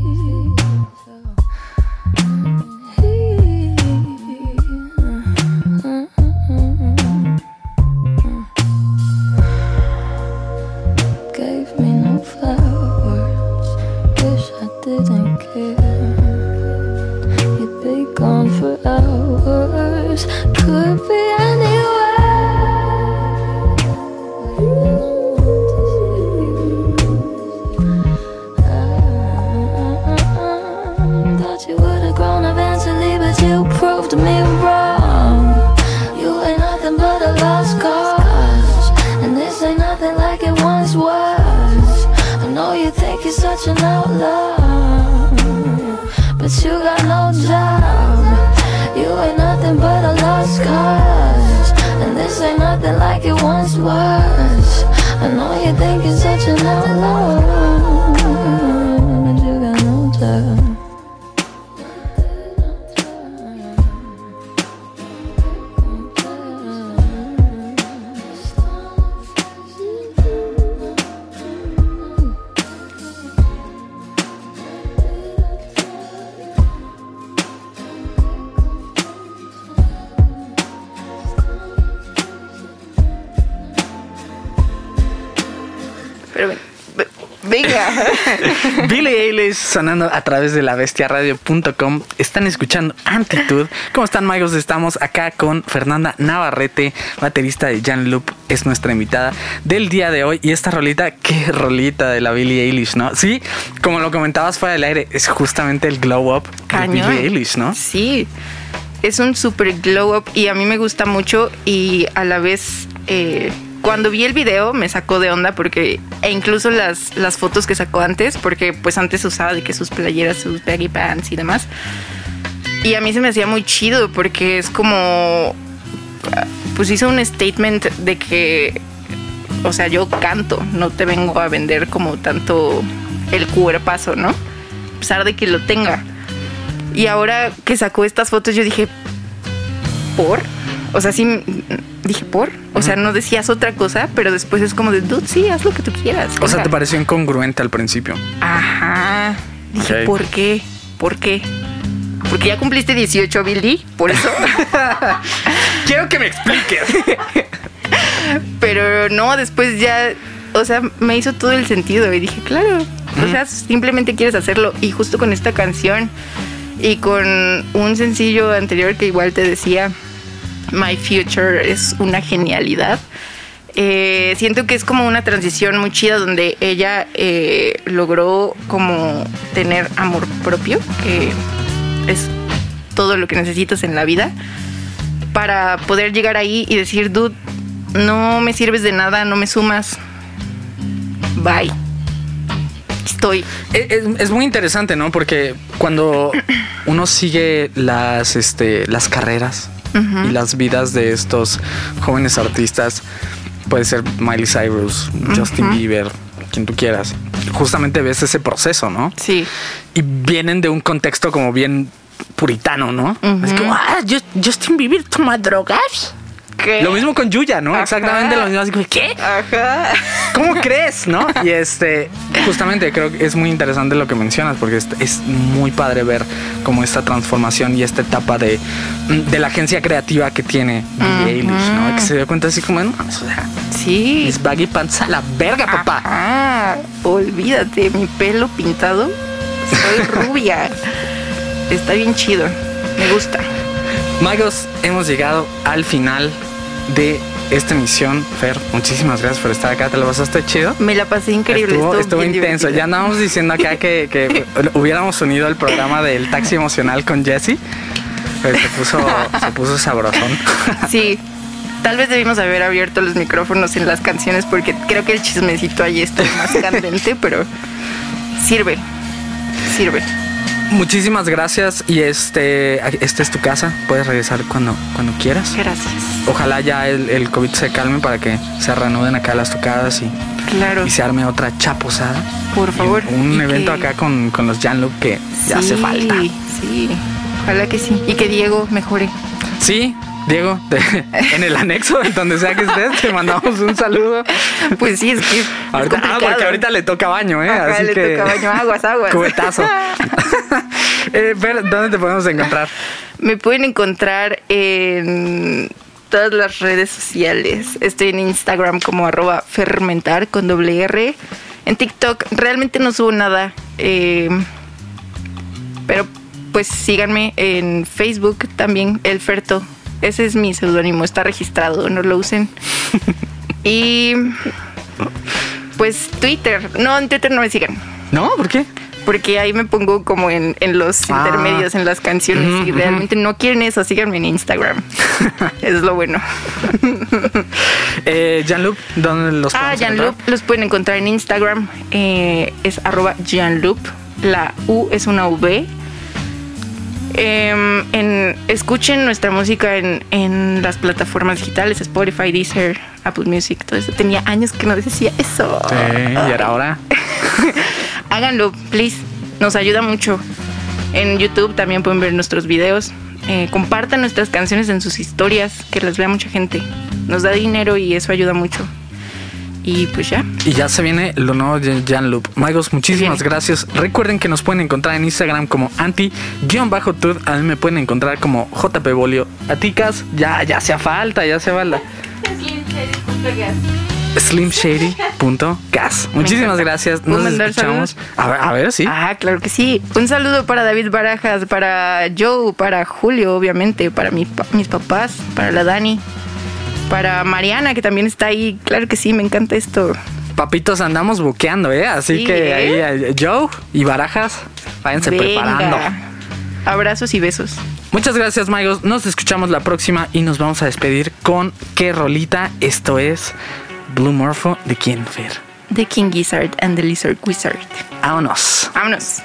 [SPEAKER 3] Sonando a través de la bestiaradio.com. Están escuchando Antitud. ¿Cómo están, magos? Estamos acá con Fernanda Navarrete, baterista de Jan Loop. Es nuestra invitada del día de hoy. Y esta rolita, qué rolita de la Billie Eilish, ¿no? Sí, como lo comentabas fuera del aire, es justamente el glow up de
[SPEAKER 4] Cañón.
[SPEAKER 3] Billie Eilish, ¿no?
[SPEAKER 4] Sí, es un super glow up y a mí me gusta mucho y a la vez eh, cuando vi el video me sacó de onda porque e incluso las, las fotos que sacó antes porque pues antes usaba de que sus playeras, sus baggy pants y demás. Y a mí se me hacía muy chido porque es como pues hizo un statement de que o sea yo canto no te vengo a vender como tanto el cuerpazo no a pesar de que lo tenga. Y ahora que sacó estas fotos, yo dije, ¿por? O sea, sí mm, dije por. O sea, no decías otra cosa, pero después es como de, dude, sí, haz lo que tú quieras.
[SPEAKER 3] O sea,
[SPEAKER 4] Venga".
[SPEAKER 3] te pareció incongruente al principio.
[SPEAKER 4] Ajá. Dije. ¿por qué? ¿Por qué? Porque ya cumpliste 18, Billy, por eso.
[SPEAKER 3] Quiero que me expliques.
[SPEAKER 4] Pero no, después ya, o sea, me hizo todo el sentido y dije, claro, o sea, simplemente quieres hacerlo. Y justo con esta canción y con un sencillo anterior que igual te decía, My Future es una genialidad. Eh, siento que es como una transición muy chida donde ella eh, logró como tener amor propio, que es todo lo que necesitas en la vida, para poder llegar ahí y decir, dude, no me sirves de nada, no me sumas. Bye. Estoy.
[SPEAKER 3] Es, es- es muy interesante, ¿no? Porque cuando uno sigue las, este, las carreras y las vidas de estos jóvenes artistas, puede ser Miley Cyrus, Justin Bieber, quien tú quieras, justamente ves ese proceso, ¿no?
[SPEAKER 4] Sí.
[SPEAKER 3] Y vienen de un contexto como bien puritano, ¿no? Es como, ah, Just- Justin Bieber toma drogas. Lo mismo con Yuya, ¿no?
[SPEAKER 4] Ajá.
[SPEAKER 3] Exactamente lo mismo. Así como, ¿qué?
[SPEAKER 4] Ajá.
[SPEAKER 3] ¿Cómo crees? ¿No? Y este, justamente creo que es muy interesante lo que mencionas, porque es, es muy padre ver como esta transformación y esta etapa de, de la agencia creativa que tiene Billie Eilish, ¿no? Que se dio cuenta así como, no, o sea,
[SPEAKER 4] Sí.
[SPEAKER 3] mis baggy pants a la verga, papá.
[SPEAKER 4] Ah, olvídate, mi pelo pintado. Soy rubia. Está bien chido. Me gusta.
[SPEAKER 3] Magos, hemos llegado al final de esta emisión. Fer, muchísimas gracias por estar acá. ¿Te lo pasaste chido?
[SPEAKER 4] Me la pasé increíble.
[SPEAKER 3] Estuvo, estuvo intenso.
[SPEAKER 4] divertido.
[SPEAKER 3] Ya andábamos diciendo acá que, que hubiéramos unido el programa del taxi emocional con Jesse. Pero se puso, se puso sabrosón.
[SPEAKER 4] Sí. Tal vez debimos haber abierto los micrófonos en las canciones porque creo que el chismecito ahí está más candente, pero sirve. Sirve.
[SPEAKER 3] Muchísimas gracias. Y este, esta es tu casa. Puedes regresar cuando, cuando quieras.
[SPEAKER 4] Gracias.
[SPEAKER 3] Ojalá ya el, el COVID se calme para que se reanuden acá las tocadas y,
[SPEAKER 4] Claro.
[SPEAKER 3] y se arme otra chaposada.
[SPEAKER 4] Por favor.
[SPEAKER 3] Un evento
[SPEAKER 4] que-
[SPEAKER 3] acá con, con los Jan Luke que ya hace
[SPEAKER 4] Sí,
[SPEAKER 3] falta.
[SPEAKER 4] Sí. Ojalá que sí. Y que Diego mejore.
[SPEAKER 3] Sí, Diego, te- en el anexo, donde sea que estés, te mandamos un saludo.
[SPEAKER 4] Pues sí, es que. es
[SPEAKER 3] Ahorita, ah, porque ahorita le toca baño, ¿eh?
[SPEAKER 4] Ajá,
[SPEAKER 3] Así
[SPEAKER 4] le
[SPEAKER 3] que.
[SPEAKER 4] toca baño. Aguas, aguas.
[SPEAKER 3] Cubetazo. eh, Fer, ¿dónde te podemos encontrar?
[SPEAKER 4] Me pueden encontrar en todas las redes sociales. Estoy en Instagram como arroba fermentar con doble R. En TikTok realmente no subo nada. eh, pero pues síganme en Facebook también, El Ferto. Ese es mi seudónimo, está registrado, no lo usen. y pues Twitter. No, en Twitter no me sigan.
[SPEAKER 3] ¿No? ¿Por qué?
[SPEAKER 4] Porque ahí me pongo como en, en los
[SPEAKER 3] Ah.
[SPEAKER 4] intermedios, en las canciones. Y realmente no quieren eso, síganme en Instagram. es lo bueno.
[SPEAKER 3] Eh, Jean-Luc, ¿dónde los
[SPEAKER 4] ah, Janloop los pueden encontrar en Instagram. eh, es arroba Janloop. La U es una V. Em, en, escuchen nuestra música en, en las plataformas digitales, Spotify, Deezer, Apple Music, todo eso. Tenía años que no decía eso.
[SPEAKER 3] Sí, y era ahora.
[SPEAKER 4] Háganlo, please. Nos ayuda mucho. En YouTube también pueden ver nuestros videos. Eh, compartan nuestras canciones en sus historias, que las vea mucha gente. Nos da dinero y eso ayuda mucho. Y pues ya.
[SPEAKER 3] Y ya se viene lo nuevo de Jan Loop. Magos, muchísimas gracias. Recuerden que nos pueden encontrar en Instagram como anti-tud. A mí me pueden encontrar como JP Bolio. A ti, Cas, ya, ya hacía falta, ya se falta. Slimshady.gas. Muchísimas gracias.
[SPEAKER 4] ¿Puedo
[SPEAKER 3] Nos escuchamos. A ver, a ver, sí.
[SPEAKER 4] Ah, claro que sí. Un saludo para David Barajas, para Joe, para Julio, obviamente, para mi pa- mis papás, para la Dani, para Mariana, que también está ahí. Claro que sí, me encanta esto.
[SPEAKER 3] Papitos, andamos buqueando, ¿eh? Así
[SPEAKER 4] Sí,
[SPEAKER 3] que
[SPEAKER 4] ¿eh?
[SPEAKER 3] ahí, eh, Joe y Barajas, váyanse
[SPEAKER 4] Venga.
[SPEAKER 3] preparando.
[SPEAKER 4] Abrazos y besos.
[SPEAKER 3] Muchas gracias, Magos. Nos escuchamos la próxima y nos vamos a despedir con qué rolita. Esto es Blue Morpho de quién, Fer.
[SPEAKER 4] The King Gizzard and the Lizard Wizard.
[SPEAKER 3] Vámonos.
[SPEAKER 4] Vámonos.